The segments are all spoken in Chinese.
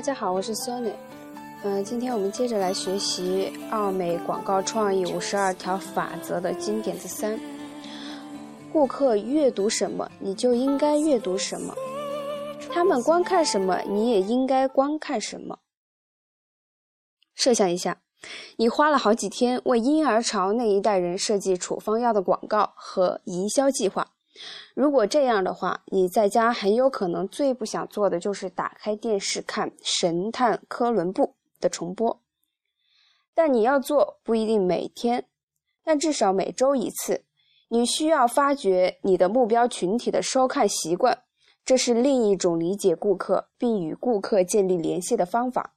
大家好，我是 Sony。嗯，今天我们接着来学习奥美广告创意五十二条法则的经典之三：顾客阅读什么，你就应该阅读什么；他们观看什么，你也应该观看什么。设想一下，你花了好几天为婴儿潮那一代人设计处方药的广告和营销计划。如果这样的话，你在家很有可能最不想做的就是打开电视看《神探科伦布》的重播。但你要做不一定每天，但至少每周一次。你需要发掘你的目标群体的收看习惯，这是另一种理解顾客并与顾客建立联系的方法。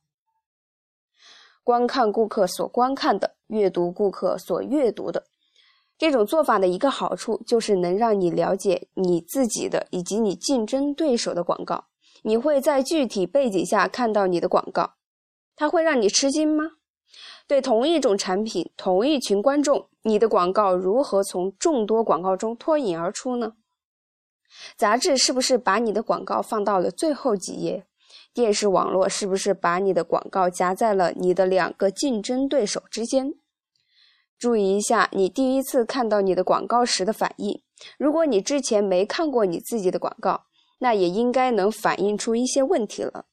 观看顾客所观看的，阅读顾客所阅读的。这种做法的一个好处就是能让你了解你自己的以及你竞争对手的广告。你会在具体背景下看到你的广告，它会让你吃惊吗？对同一种产品、同一群观众，你的广告如何从众多广告中脱颖而出呢？杂志是不是把你的广告放到了最后几页？电视网络是不是把你的广告夹在了你的两个竞争对手之间？注意一下你第一次看到你的广告时的反应。如果你之前没看过你自己的广告，那也应该能反映出一些问题了。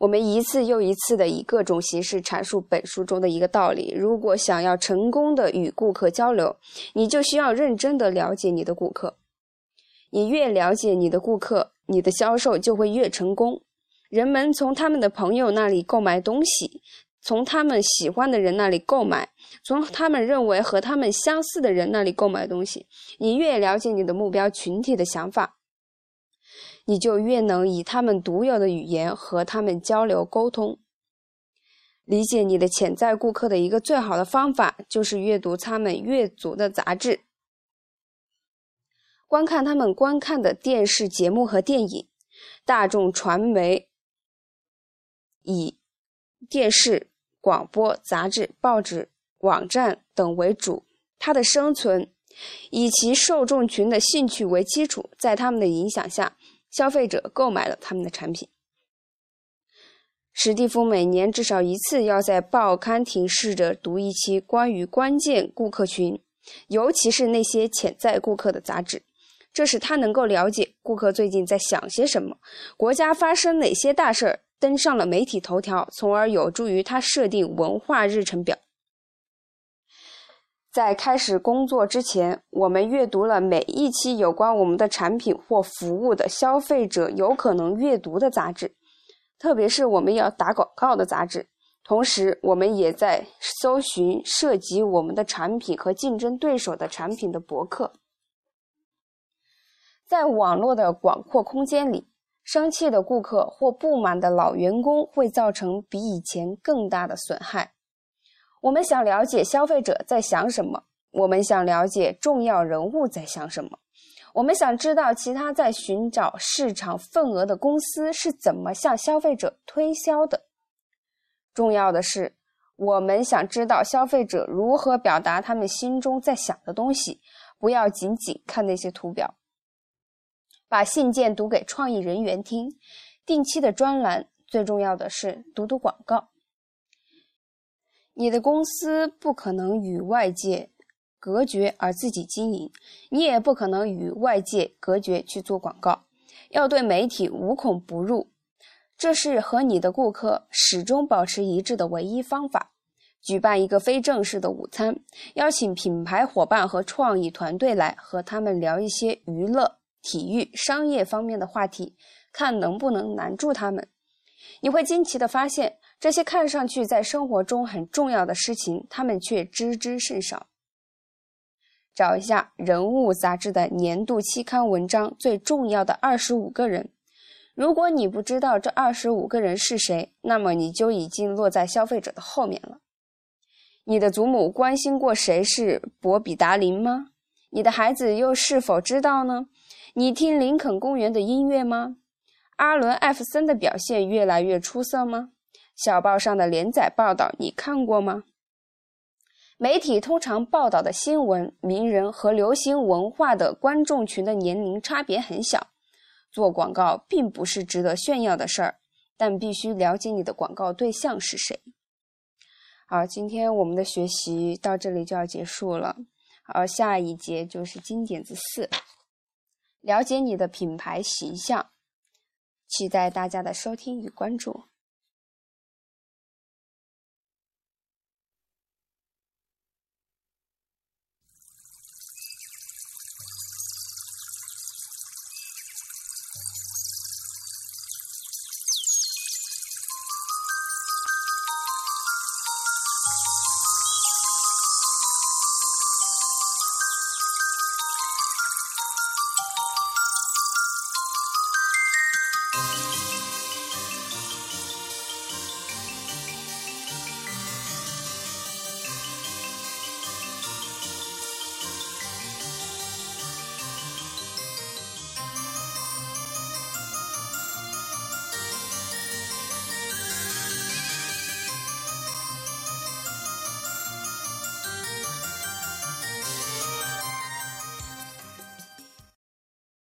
我们一次又一次的以各种形式阐述本书中的一个道理：如果想要成功的与顾客交流，你就需要认真的了解你的顾客。你越了解你的顾客，你的销售就会越成功。人们从他们的朋友那里购买东西。从他们喜欢的人那里购买，从他们认为和他们相似的人那里购买东西。你越了解你的目标群体的想法，你就越能以他们独有的语言和他们交流沟通。理解你的潜在顾客的一个最好的方法，就是阅读他们阅读的杂志，观看他们观看的电视节目和电影。大众传媒以电视。广播、杂志、报纸、网站等为主，它的生存以其受众群的兴趣为基础，在他们的影响下，消费者购买了他们的产品。史蒂夫每年至少一次要在报刊亭试着读一期关于关键顾客群，尤其是那些潜在顾客的杂志，这使他能够了解顾客最近在想些什么，国家发生哪些大事儿。登上了媒体头条，从而有助于他设定文化日程表。在开始工作之前，我们阅读了每一期有关我们的产品或服务的消费者有可能阅读的杂志，特别是我们要打广告的杂志。同时，我们也在搜寻涉及我们的产品和竞争对手的产品的博客。在网络的广阔空间里。生气的顾客或不满的老员工会造成比以前更大的损害。我们想了解消费者在想什么，我们想了解重要人物在想什么，我们想知道其他在寻找市场份额的公司是怎么向消费者推销的。重要的是，我们想知道消费者如何表达他们心中在想的东西，不要仅仅看那些图表。把信件读给创意人员听，定期的专栏，最重要的是读读广告。你的公司不可能与外界隔绝而自己经营，你也不可能与外界隔绝去做广告。要对媒体无孔不入，这是和你的顾客始终保持一致的唯一方法。举办一个非正式的午餐，邀请品牌伙伴和创意团队来和他们聊一些娱乐。体育、商业方面的话题，看能不能难住他们。你会惊奇的发现，这些看上去在生活中很重要的事情，他们却知之甚少。找一下《人物》杂志的年度期刊文章最重要的二十五个人。如果你不知道这二十五个人是谁，那么你就已经落在消费者的后面了。你的祖母关心过谁是博比达林吗？你的孩子又是否知道呢？你听林肯公园的音乐吗？阿伦艾弗森的表现越来越出色吗？小报上的连载报道你看过吗？媒体通常报道的新闻名人和流行文化的观众群的年龄差别很小。做广告并不是值得炫耀的事儿但必须了解你的广告对象是谁。好今天我们的学习到这里就要结束了。好下一节就是金点子四。了解你的品牌形象。期待大家的收听与关注。